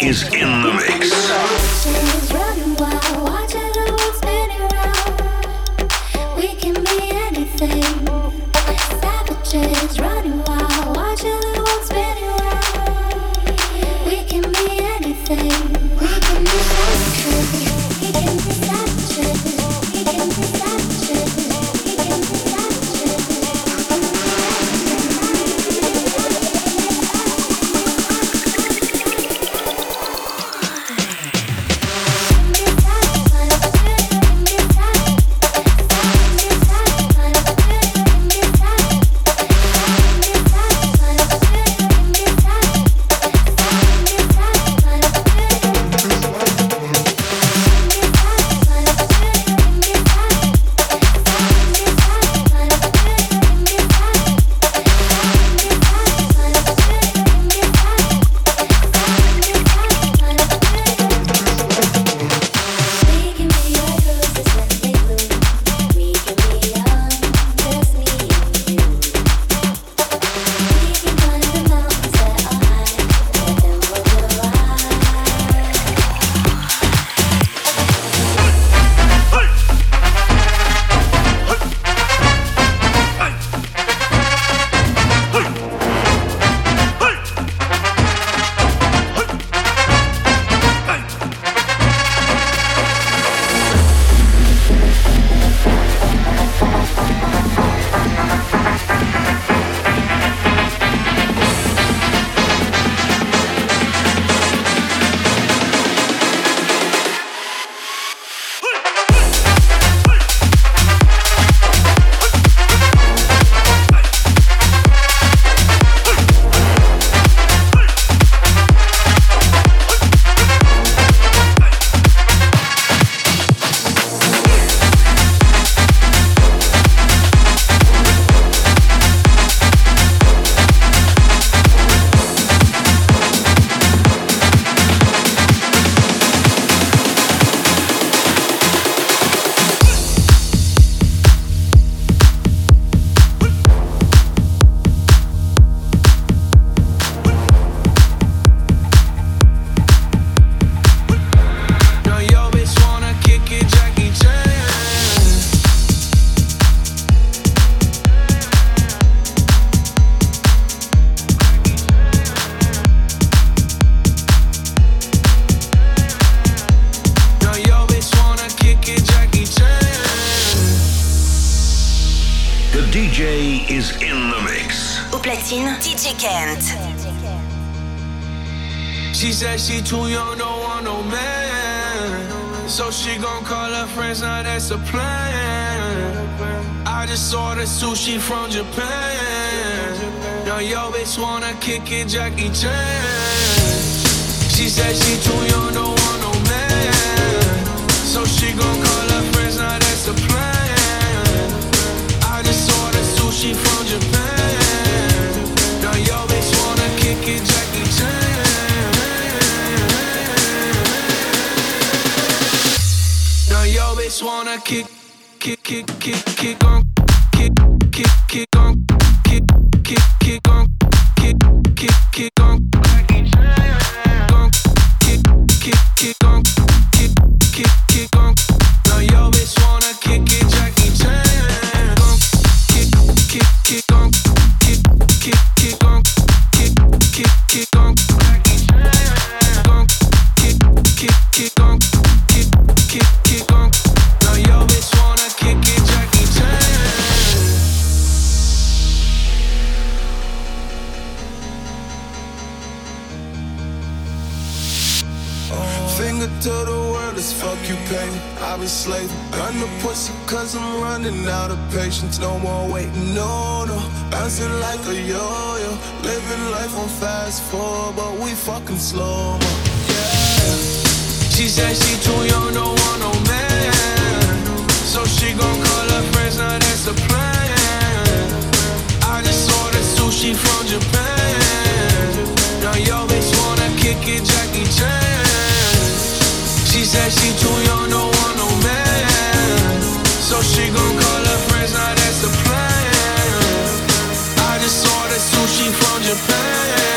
is in the kick Jackie Chan. She said she too young, don't want no man. So she gon' call her friends, now that's the plan. I just ordered sushi from Japan. Now yo bitch wanna kick it, Jackie Chan. Now yo bitch wanna kick, kick, kick, kick, kick on. Patience, no more waiting, no, no. Bouncing like a yo-yo, living life on fast forward, but we fucking slow, mo. Yeah. She said she too young, don't want no man, so she gon' call her friends, now that's the plan. I just ordered sushi from Japan. Now yo bitch wanna kick it, Jackie Chan. She said she too young, no so she gon' call her friends, now that's plan. I just ordered sushi from Japan.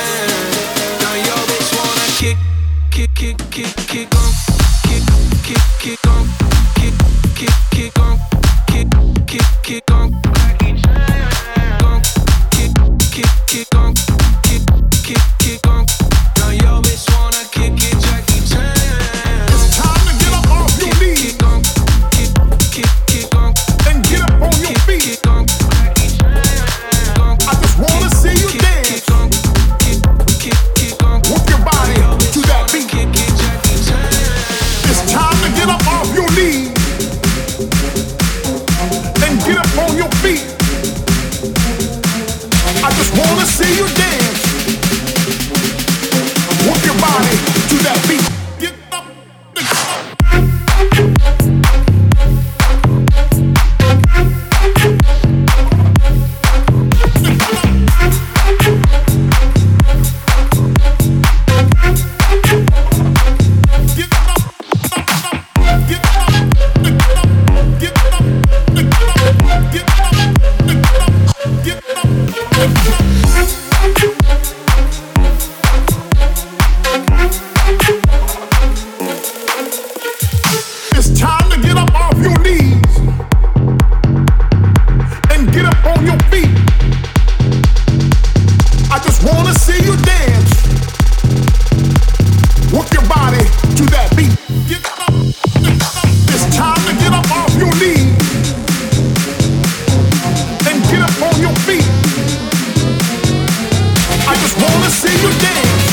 That'll make the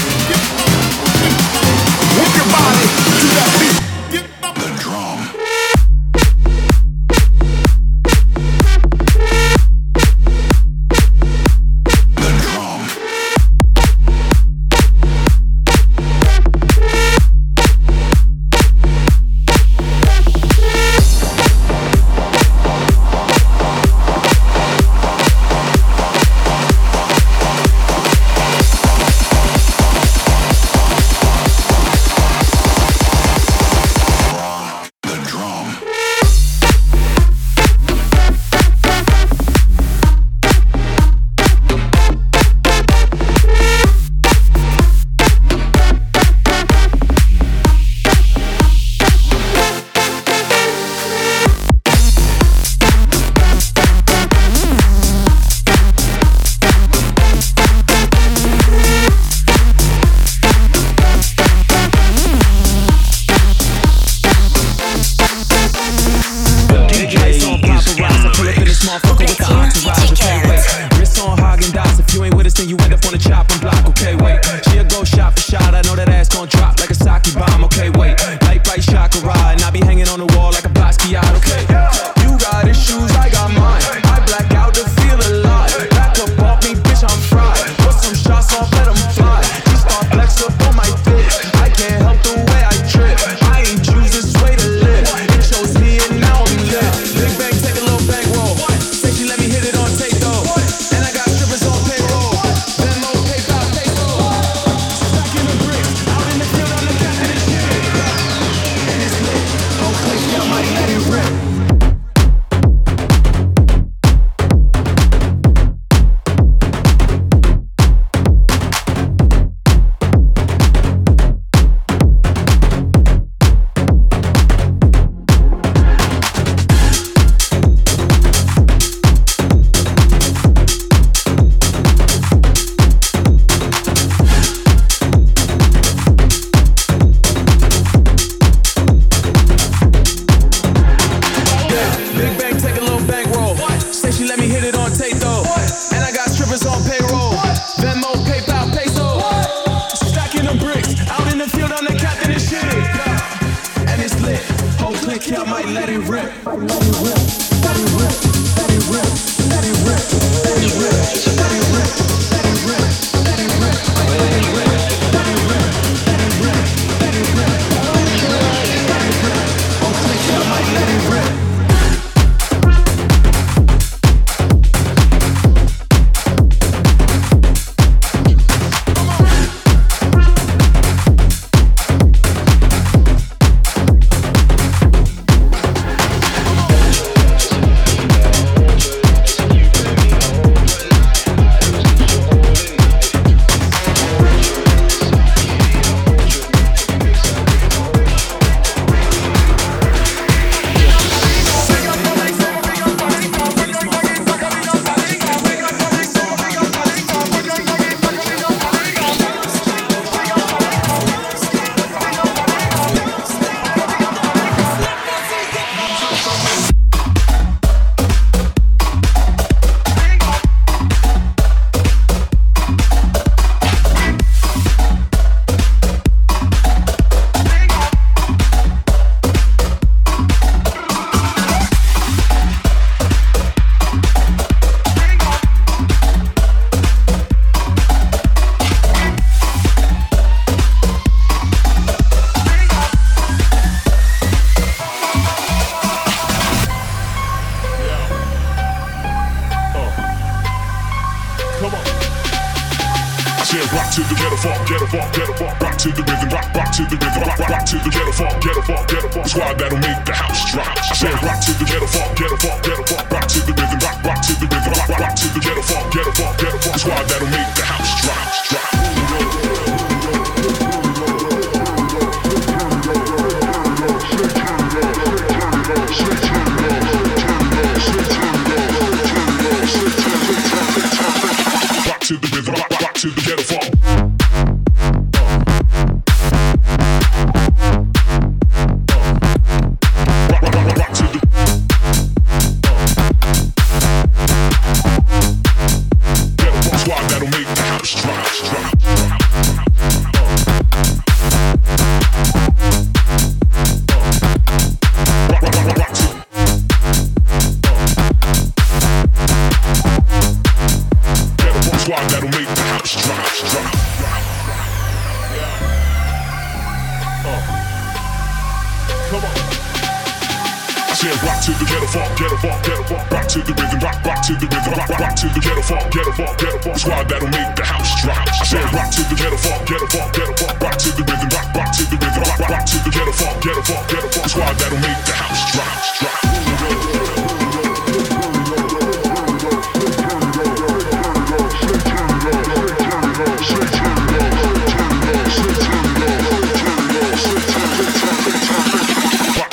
said rock to the ghetto funk, ghetto funk, ghetto funk, rock to the rhythm, rock, rock to the rhythm, rock, rock to the ghetto funk, ghetto funk, ghetto funk. The squad that'll make the house drop. I said rock to the ghetto funk, ghetto funk, ghetto funk, rock to the rhythm, rock, rock to the rhythm, rock, rock to the ghetto funk, ghetto funk, ghetto funk. The squad that'll make the house drop, drop.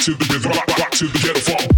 To the rhythm, to the ghetto funk.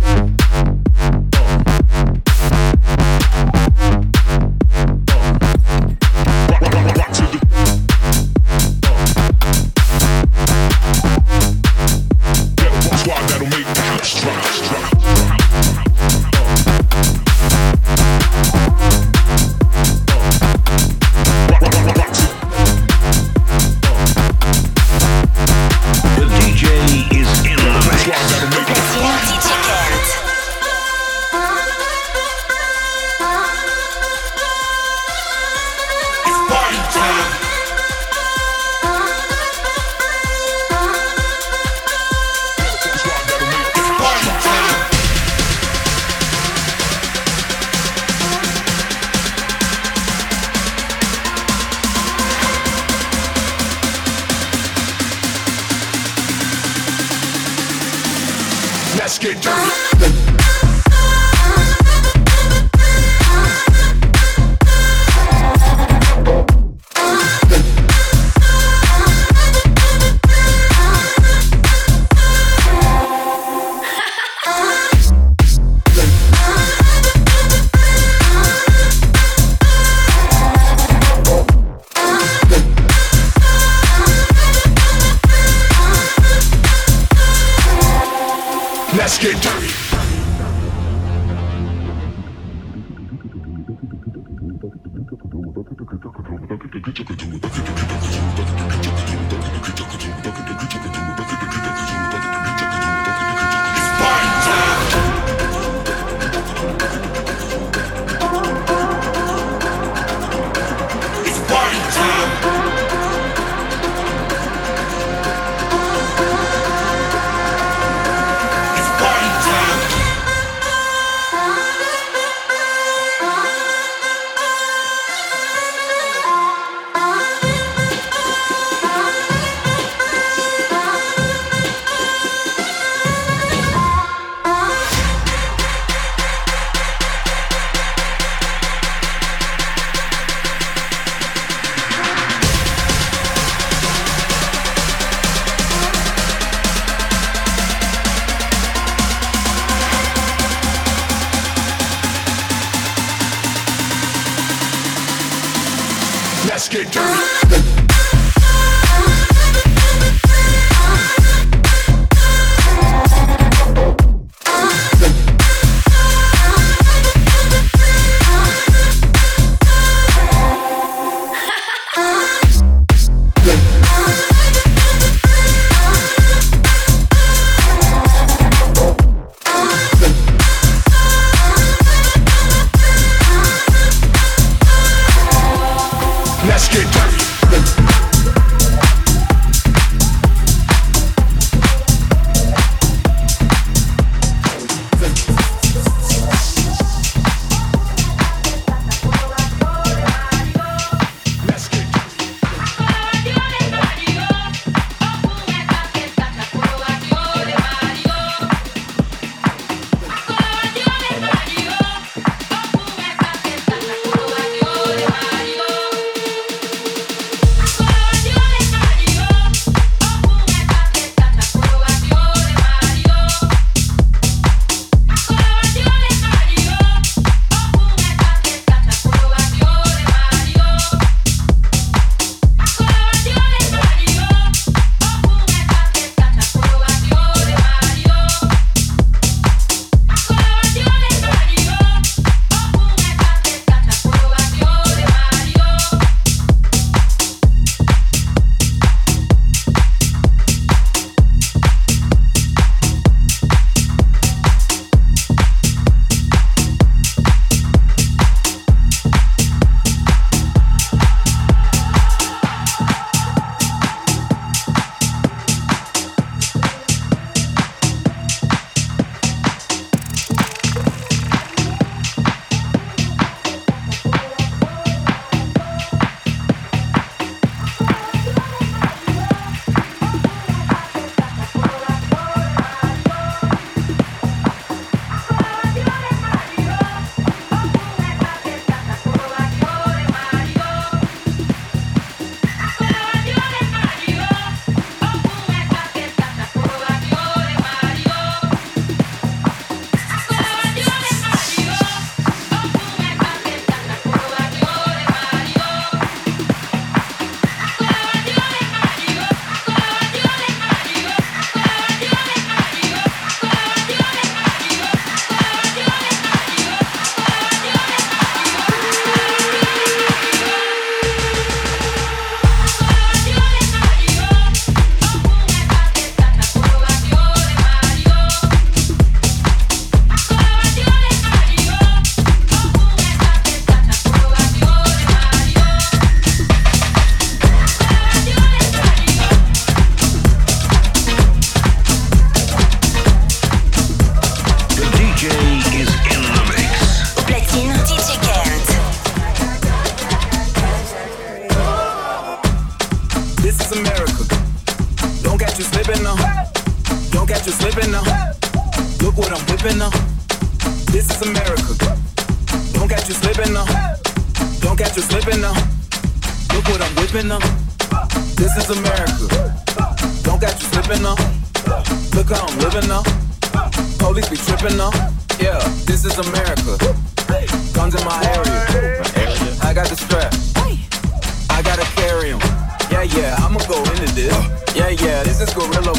into this. Yeah, yeah, this is gorilla.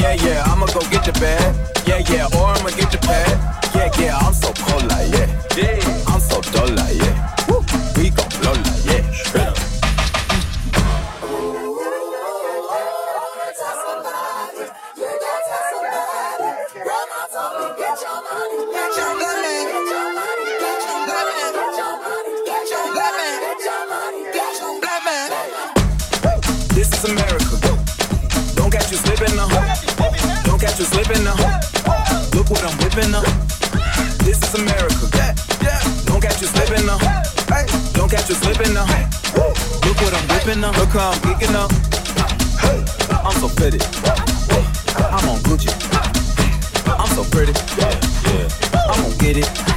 Yeah, yeah, I'ma go get your bag. Yeah, yeah, or I'ma get your pad. Yeah, yeah, I'm so polite. like yeah. slipping up. This is America. Yeah, yeah. Don't catch you slipping up. Hey, don't catch you slipping up. Look what I'm whipping up. Look how I'm kicking up. Hey, I'm so pretty. I'm on Gucci. I'm so pretty. Yeah, yeah. I'm gonna get it.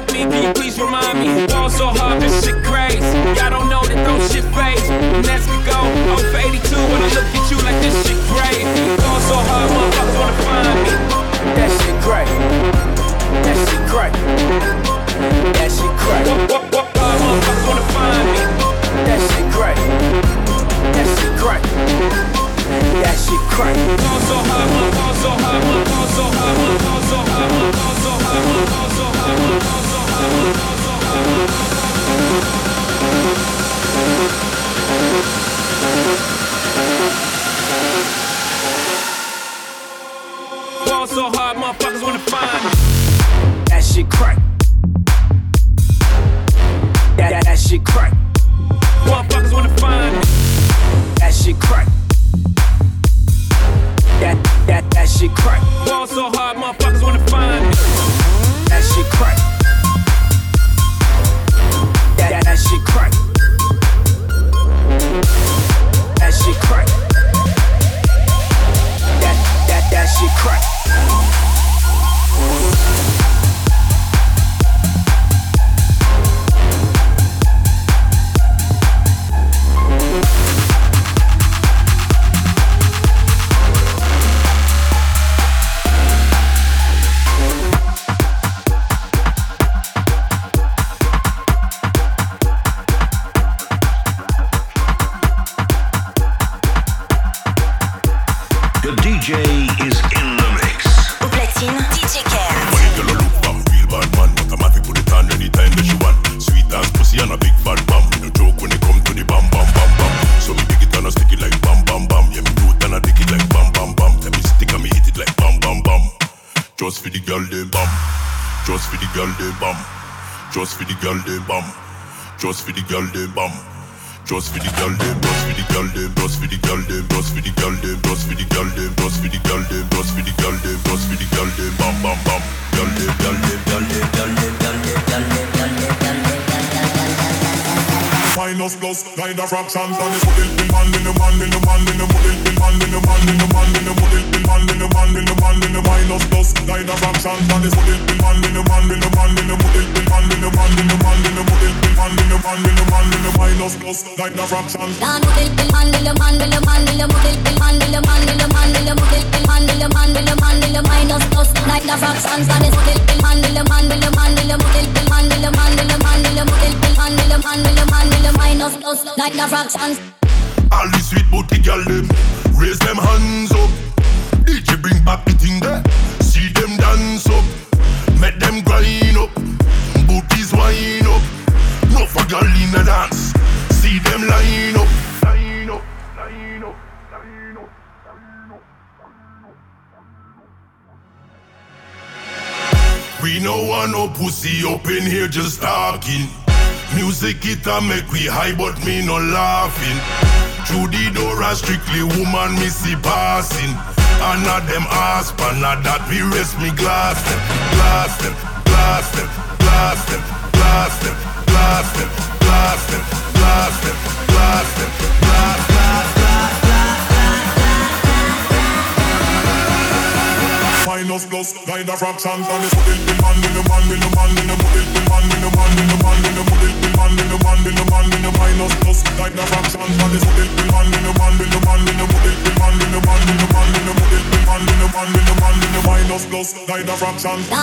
like me? Can you please remind me? walls so hard, this shit crazy. Y'all don't know that those shit fades. And as go, I'm 82 when I look girl they bam. Just for the girl they bam. Just for the girl they bam. Just for the girl they just for the girl they just for the girl they just for the girl they just for the girl they just for the girl they just for the girl they just for the girl they bam bam bam. Girl they girl they girl they girl they girl they girl they girl they girl they minus plus, nine fractions, and they the it in man in the man in the man in the man in the man in the man in the man in the it, the man, the man, the man, the minus. Nine of action, man, is put it, man, the man, the man, the put it, man, the man, the man, the put it, man, the man, the man, the minus. Nine of action. Put it, man, the man, the man, the put it, man, the man, the man, the put it, man, the man, the man, the minus. Nine of action, man, is put it, man, the man, the man, the put it, man, the man, the man, the put it, man, the man, the man, the minus. Nine of action. All these sweet booty gals, them, raise them hands up. DJ bring back the thing there, see them dance up, make them grind up, booties wind up. No for girl in a dance, see them line up, line up, line up, line up, line up. We no want no pussy up in here just talking. Music it a make we high, but me no laughing. Through the door, a strictly woman me see passing. And not them ass, but not that we rest me glass them, glass them, glass them, glass them, glass them, glass them, glass them, glass them, glass them, glass, glass. Minus plus, nine of fractions, and it's put jump.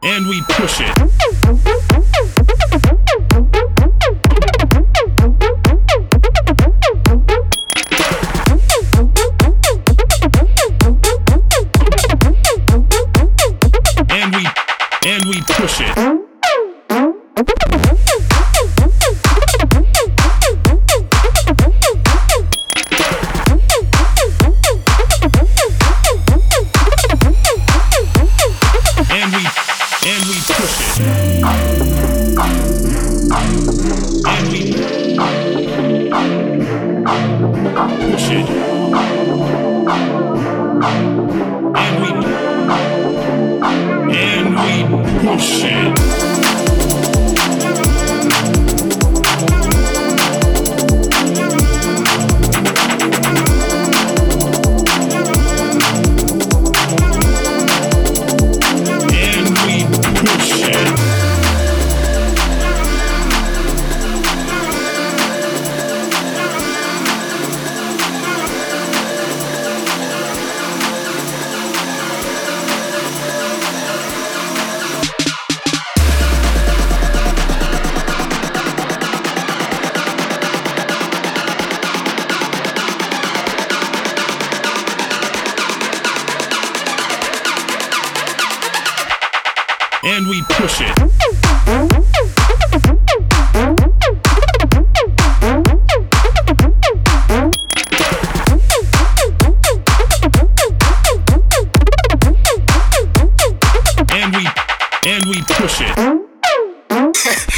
Work hard, then do it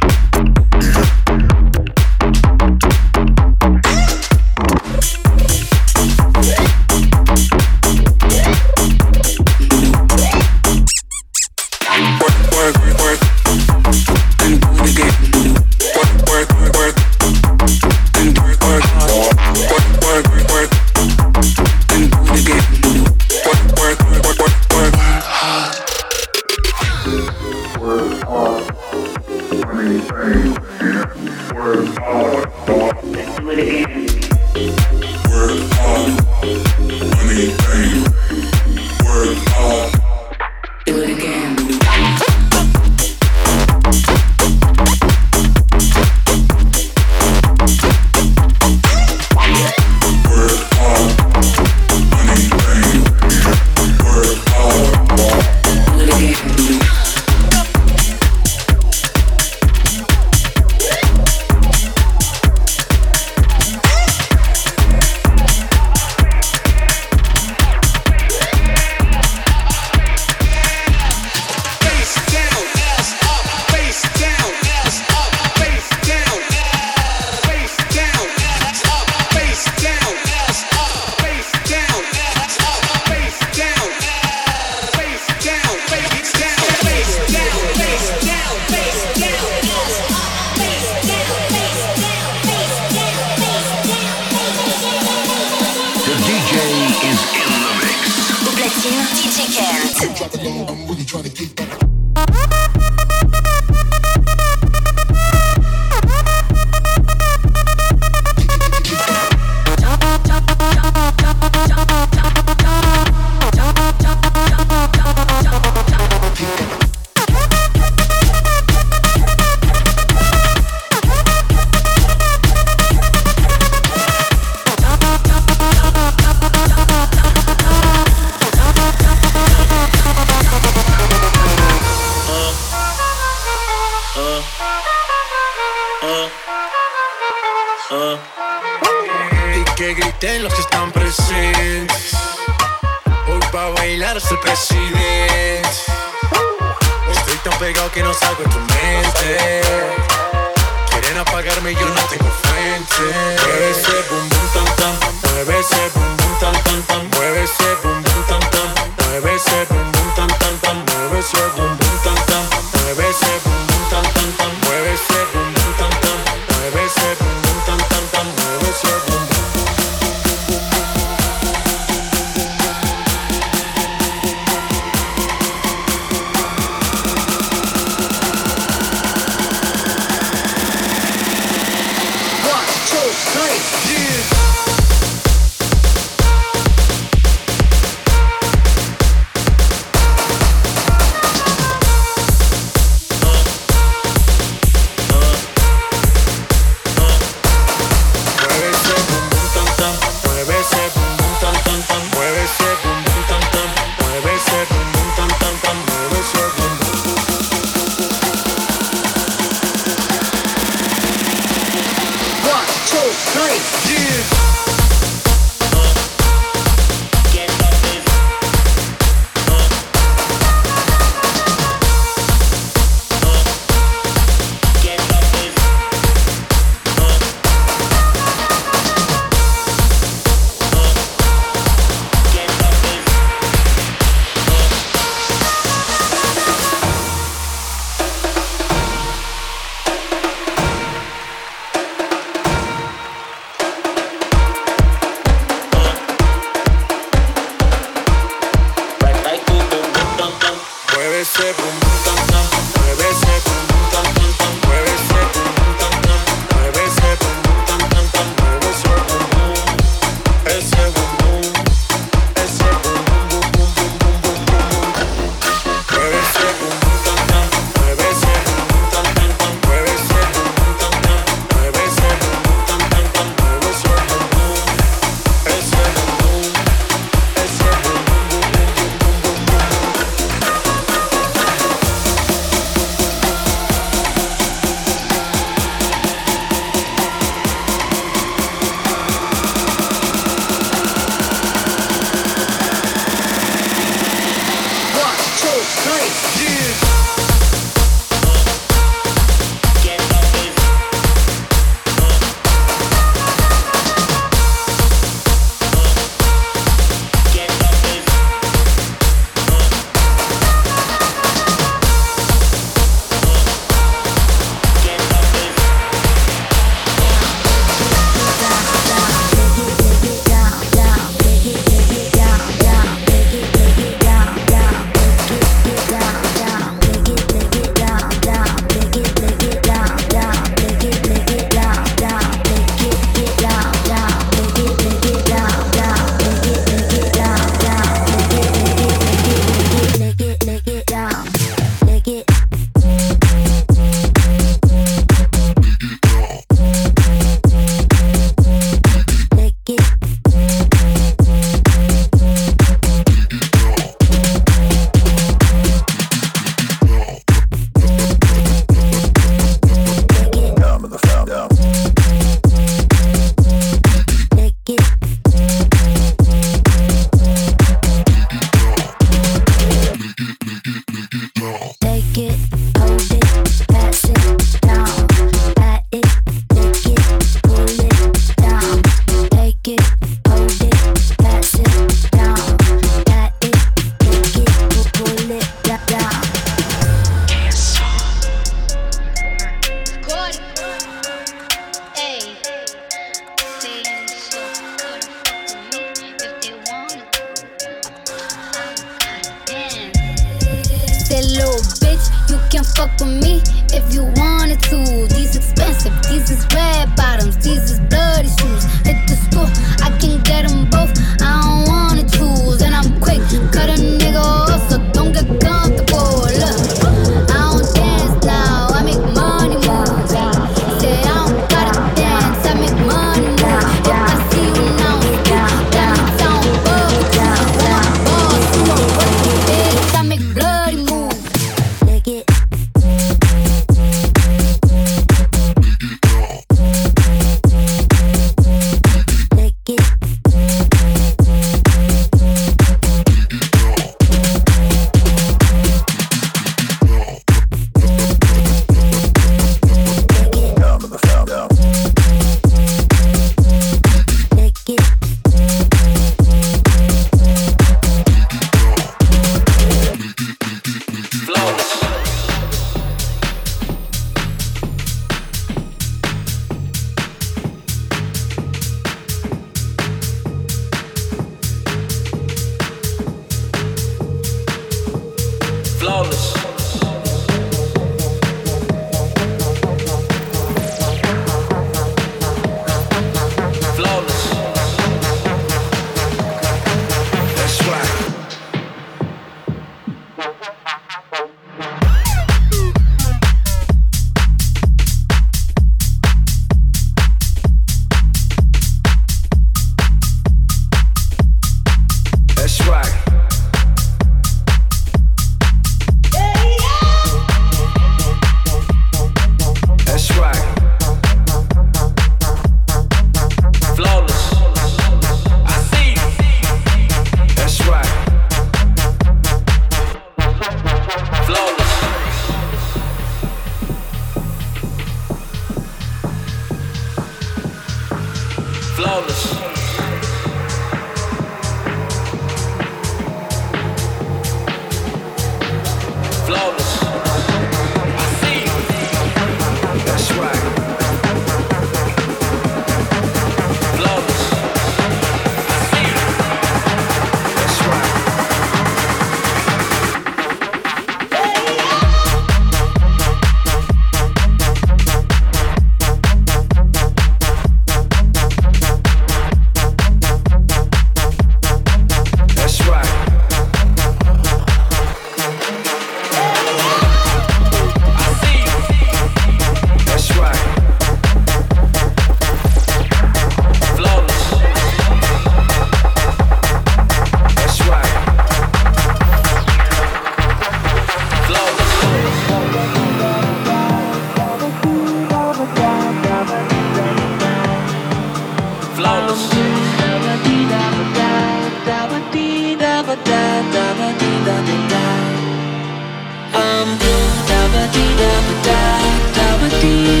You.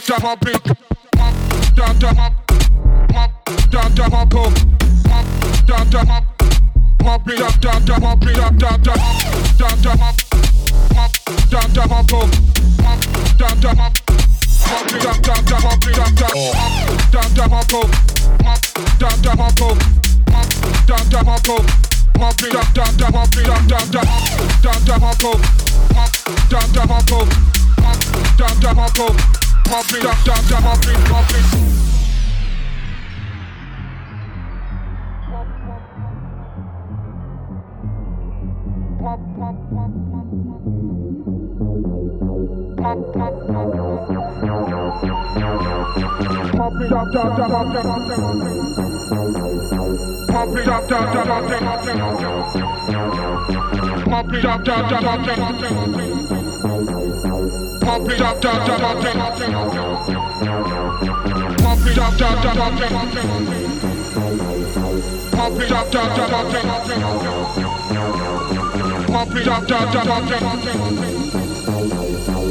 Tchau, drop, drop, Pump it up,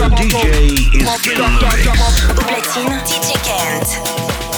The DJ is in the mix. DJ Kent.